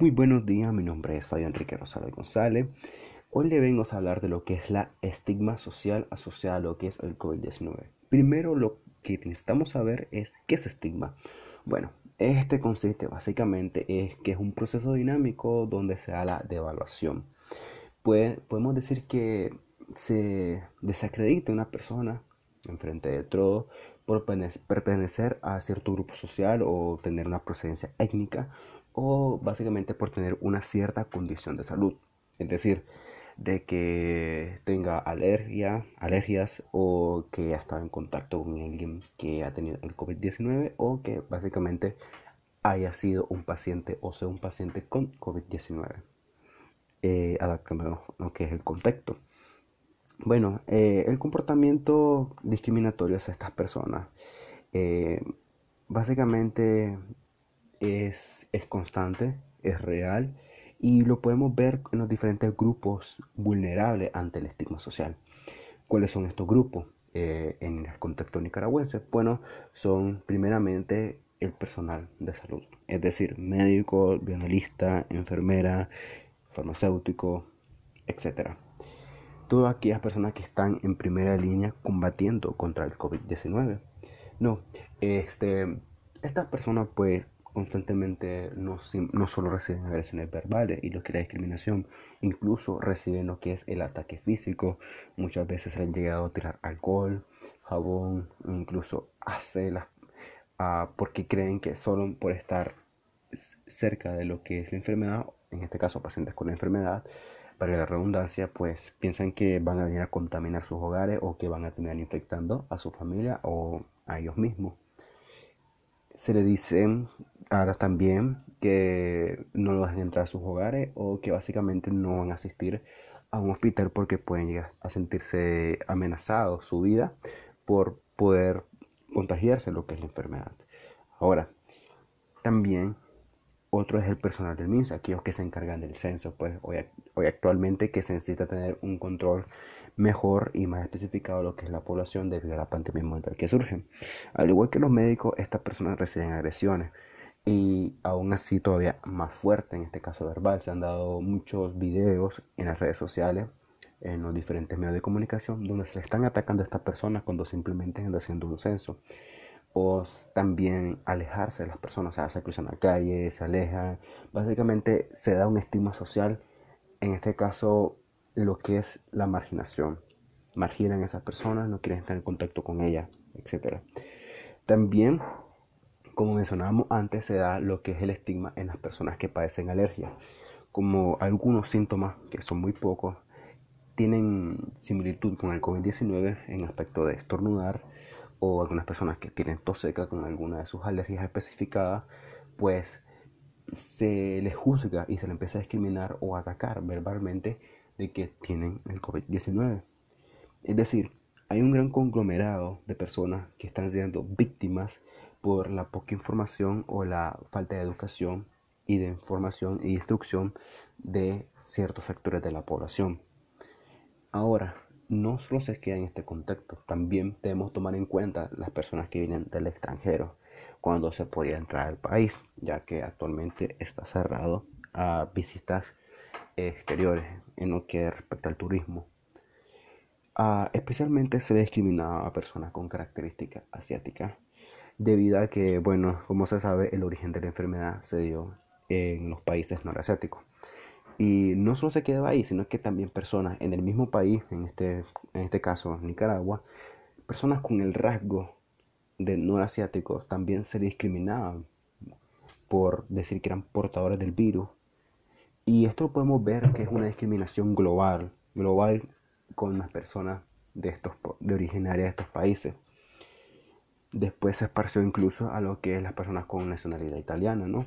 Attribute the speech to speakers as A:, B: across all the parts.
A: Muy buenos días, mi nombre es Fabio Enrique Rosales González. Hoy le vengo a hablar de lo que es la estigma social asociada a lo que es el COVID-19. Primero, lo que necesitamos saber es qué es estigma. Bueno, este consiste básicamente es que es un proceso dinámico donde se da la devaluación. podemos decir que se desacredita una persona enfrente de todo por pertenecer a cierto grupo social o tener una procedencia étnica o básicamente por tener una cierta condición de salud. Es decir, de que tenga alergia, alergias o que ha estado en contacto con alguien que ha tenido el COVID-19 o que básicamente haya sido un paciente o sea un paciente con COVID-19. Eh, adaptando lo que es el contexto. Bueno, eh, el comportamiento discriminatorio hacia estas personas eh, básicamente es, constante, es real y lo podemos ver en los diferentes grupos vulnerables ante el estigma social. ¿Cuáles son estos grupos eh, en el contexto nicaragüense? Bueno, son primeramente el personal de salud, es decir, médico, bioanalista, enfermera, farmacéutico, etc. Todas aquellas personas que están en primera línea combatiendo contra el COVID-19. No, este, estas personas pues constantemente no, no solo reciben agresiones verbales y lo que es la discriminación, incluso reciben lo que es el ataque físico. Muchas veces han llegado a tirar alcohol, jabón, incluso a uh, porque creen que solo por estar cerca de lo que es la enfermedad, en este caso pacientes con la enfermedad, para la redundancia, pues piensan que van a venir a contaminar sus hogares o que van a terminar infectando a su familia o a ellos mismos se le dice ahora también que no lo dejen entrar a sus hogares o que básicamente no van a asistir a un hospital porque pueden llegar a sentirse amenazados su vida por poder contagiarse lo que es la enfermedad. Ahora, también otro es el personal del MINSA, aquellos que se encargan del censo, pues hoy, actualmente que se necesita tener un control mejor y más especificado lo que es la población debido a la pandemia mundial que surge. Al igual que los médicos, estas personas reciben agresiones y aún así todavía más fuerte en este caso verbal. Se han dado muchos videos en las redes sociales, en los diferentes medios de comunicación, donde se le están atacando a estas personas cuando simplemente están haciendo un censo. También alejarse de las personas, o sea, se cruzan la calle, se alejan. Básicamente se da un estigma social, en este caso lo que es la marginación. Marginan a esas personas, no quieren estar en contacto con ellas, etc. También, como mencionábamos antes, se da lo que es el estigma en las personas que padecen alergia. Como algunos síntomas, que son muy pocos, tienen similitud con el COVID-19 en aspecto de estornudar o algunas personas que tienen tos seca con alguna de sus alergias especificadas, pues se les juzga y se les empieza a discriminar o atacar verbalmente de que tienen el COVID-19. Es decir, hay un gran conglomerado de personas que están siendo víctimas por la poca información o la falta de educación y de información y instrucción de ciertos sectores de la población. Ahora, no solo se queda en este contexto, también debemos tomar en cuenta las personas que vienen del extranjero cuando se podía entrar al país, ya que actualmente está cerrado a visitas exteriores en lo que respecta al turismo. Ah, especialmente se discriminaba a personas con características asiáticas, debido a que, bueno, como se sabe, el origen de la enfermedad se dio en los países norasiáticos. Y no solo se quedaba ahí, sino que también personas en el mismo país, en este, en este caso Nicaragua, personas con el rasgo de norasiáticos también se discriminaban por decir que eran portadores del virus y esto lo podemos ver que es una discriminación global, global con las personas de, estos, de originarias de estos países. Después se esparció incluso a lo que es las personas con nacionalidad italiana, ¿no?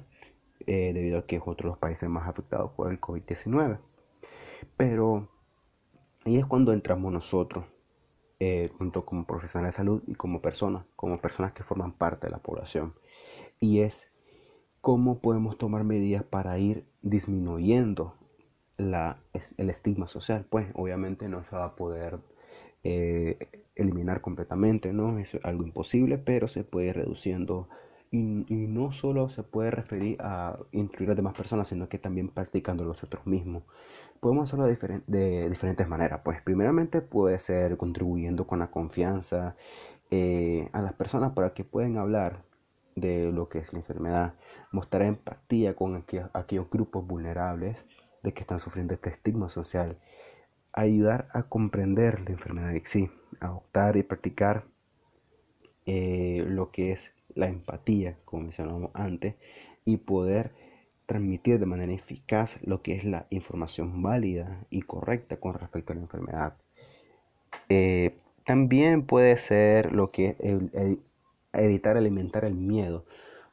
A: Eh, debido a que es otro de los países más afectados por el COVID-19. Pero ahí es cuando entramos nosotros, eh, junto como profesionales de salud y como personas, como personas que forman parte de la población. Y es cómo podemos tomar medidas para ir disminuyendo la, el estigma social. Pues obviamente no se va a poder eh, eliminar completamente, ¿no? Es algo imposible, pero se puede ir reduciendo y, no solo se puede referir a instruir a demás personas, sino que también practicando nosotros mismos. Podemos hacerlo de, diferentes maneras. Pues primeramente puede ser contribuyendo con la confianza eh, a las personas para que puedan hablar de lo que es la enfermedad, mostrar empatía con aquellos, aquellos grupos vulnerables de que están sufriendo este estigma social, ayudar a comprender la enfermedad en sí, adoptar y practicar eh, lo que es la empatía, como mencionamos antes, y poder transmitir de manera eficaz lo que es la información válida y correcta con respecto a la enfermedad. Eh, también puede ser lo que es evitar alimentar el miedo.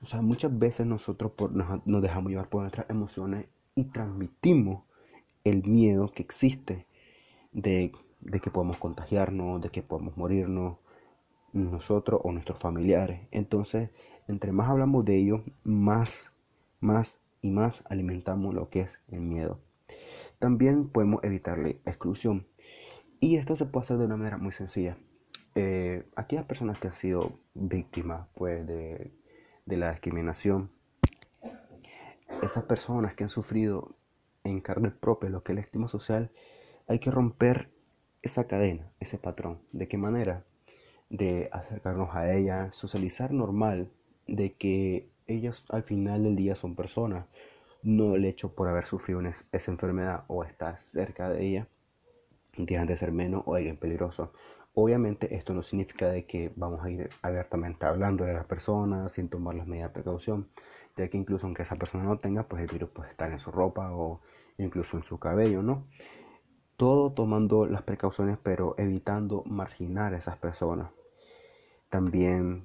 A: O sea, muchas veces nosotros nos, dejamos llevar por nuestras emociones y transmitimos el miedo que existe de, de que podemos contagiarnos, de que podemos morirnos, nosotros o nuestros familiares. Entonces, entre más hablamos de ello, más, más y más alimentamos lo que es el miedo. También podemos evitar la exclusión. Y esto se puede hacer de una manera muy sencilla. Eh, aquellas personas que han sido víctimas pues, de, la discriminación, estas personas que han sufrido en carne propia lo que es el estima social, hay que romper esa cadena, ese patrón. ¿De qué manera? De acercarnos a ella, socializar normal, de que ellos al final del día son personas, no el hecho por haber sufrido esa enfermedad o estar cerca de ella, tienen de ser menos o alguien peligroso. Obviamente esto no significa de que vamos a ir abiertamente hablando de la persona sin tomar las medidas de precaución, ya que incluso aunque esa persona no tenga, pues el virus puede estar en su ropa o incluso en su cabello, ¿no? Todo tomando las precauciones pero evitando marginar a esas personas. También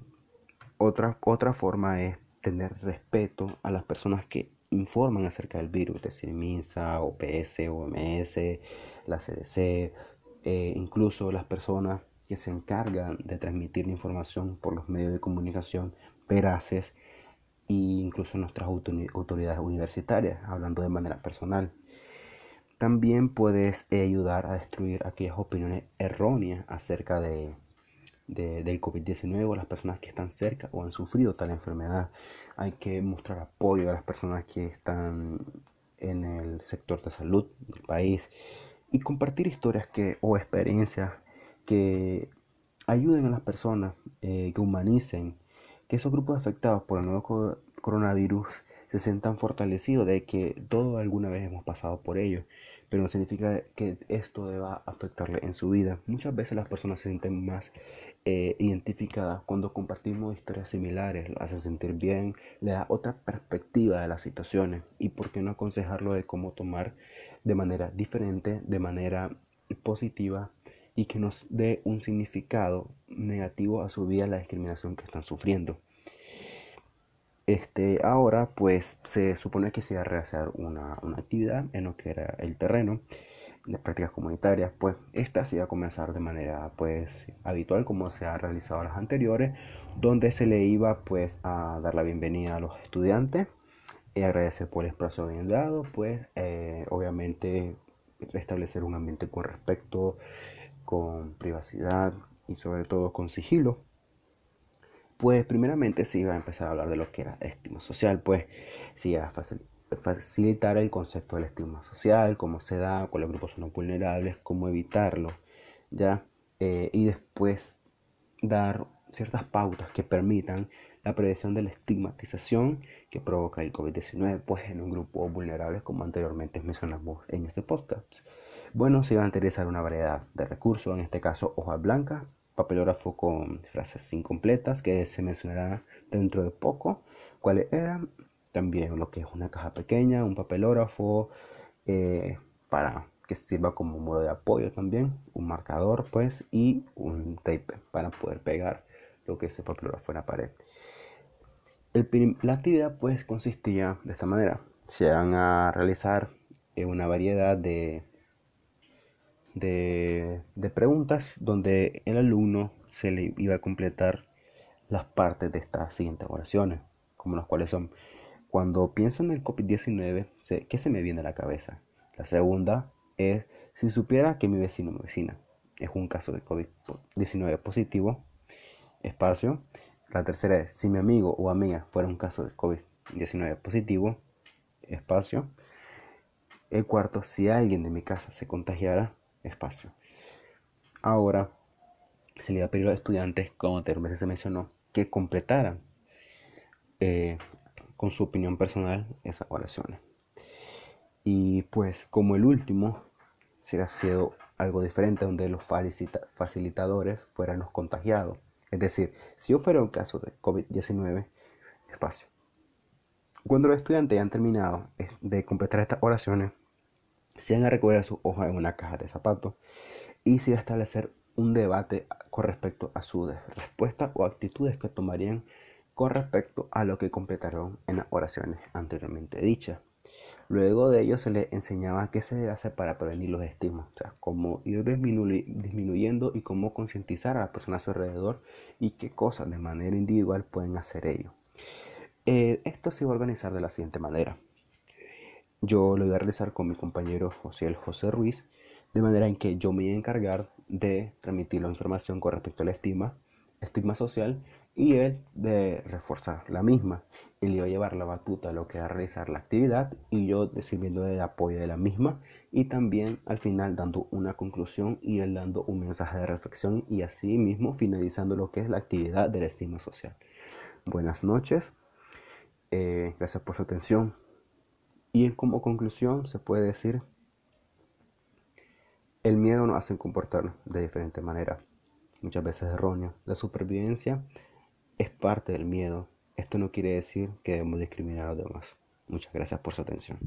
A: otra, otra forma es tener respeto a las personas que informan acerca del virus, es decir, MINSA, OPS, OMS, la CDC, eh, incluso las personas que se encargan de transmitir la información por los medios de comunicación veraces e incluso nuestras autoridades universitarias, hablando de manera personal. También puedes ayudar a destruir aquellas opiniones erróneas acerca de, del COVID-19 o las personas que están cerca o han sufrido tal enfermedad. Hay que mostrar apoyo a las personas que están en el sector de salud del país y compartir historias que, o experiencias que ayuden a las personas, eh, que humanicen, que esos grupos afectados por el nuevo coronavirus se sientan fortalecidos de que todos alguna vez hemos pasado por ello pero no significa que esto deba afectarle en su vida. Muchas veces las personas se sienten más eh, identificadas cuando compartimos historias similares, lo hace sentir bien, le da otra perspectiva de las situaciones. Y por qué no aconsejarlo de cómo tomar de manera diferente, de manera positiva y que nos dé un significado negativo a su vida la discriminación que están sufriendo. Este, ahora pues se supone que se iba a realizar una, actividad en lo que era el terreno, las prácticas comunitarias, pues esta se iba a comenzar de manera pues habitual como se ha realizado las anteriores, donde se le iba pues a dar la bienvenida a los estudiantes y agradecer por el espacio bien dado, pues eh, obviamente restablecer un ambiente con respecto, con privacidad y sobre todo con sigilo. Pues primeramente se iba a empezar a hablar de lo que era estima social, pues se iba a facilitar el concepto del estigma social, cómo se da, cuáles grupos son vulnerables, cómo evitarlo, ¿ya? Eh, y después dar ciertas pautas que permitan la prevención de la estigmatización que provoca el COVID-19 pues en un grupo vulnerable como anteriormente mencionamos en este podcast. Bueno, se iba a interesar una variedad de recursos, en este caso hojas blancas, papelógrafo con frases incompletas que se mencionará dentro de poco cuáles eran. También lo que es una caja pequeña, un papelógrafo eh, para que sirva como modo de apoyo también, un marcador pues y un tape para poder pegar lo que es el papelógrafo en la pared. la actividad pues consistía de esta manera. Se van a realizar eh, una variedad de de, preguntas donde el alumno se le iba a completar las partes de estas siguientes oraciones, como las cuales son, cuando pienso en el COVID-19, ¿qué se me viene a la cabeza? La segunda es, si supiera que mi vecino o mi vecina es un caso de COVID-19 positivo, espacio, La tercera es, si mi amigo o amiga fuera un caso de COVID-19 positivo, espacio. El cuarto, si alguien de mi casa se contagiara, espacio. Ahora, se le iba a pedir a los estudiantes, como anteriormente se mencionó, que completaran eh, con su opinión personal esas oraciones. Y pues como el último, ha sido algo diferente donde los facilitadores fueran los contagiados. Es decir, si yo fuera un caso de COVID-19, espacio. Cuando los estudiantes hayan terminado eh, de completar estas oraciones, se van a recoger sus hojas en una caja de zapatos y se va a establecer un debate con respecto a sus respuestas o actitudes que tomarían con respecto a lo que completaron en las oraciones anteriormente dichas. Luego de ello se les enseñaba qué se hacer para prevenir los estigmas, o sea, cómo ir disminuyendo y cómo concientizar a las personas a su alrededor y qué cosas de manera individual pueden hacer ellos. Eh, esto se va a organizar de la siguiente manera. Yo lo voy a realizar con mi compañero José José Ruiz, de manera en que yo me voy a encargar de transmitir la información con respecto a la estigma, estigma social y él de reforzar la misma. Él iba a llevar la batuta a lo que va a realizar la actividad y yo sirviendo de apoyo de la misma y también al final dando una conclusión y él dando un mensaje de reflexión y así mismo finalizando lo que es la actividad de la estima social. Buenas noches, eh, gracias por su atención y como conclusión se puede decir el miedo nos hace comportarnos de diferente manera, muchas veces erróneo. La supervivencia es parte del miedo. Esto no quiere decir que debemos discriminar a los demás. Muchas gracias por su atención.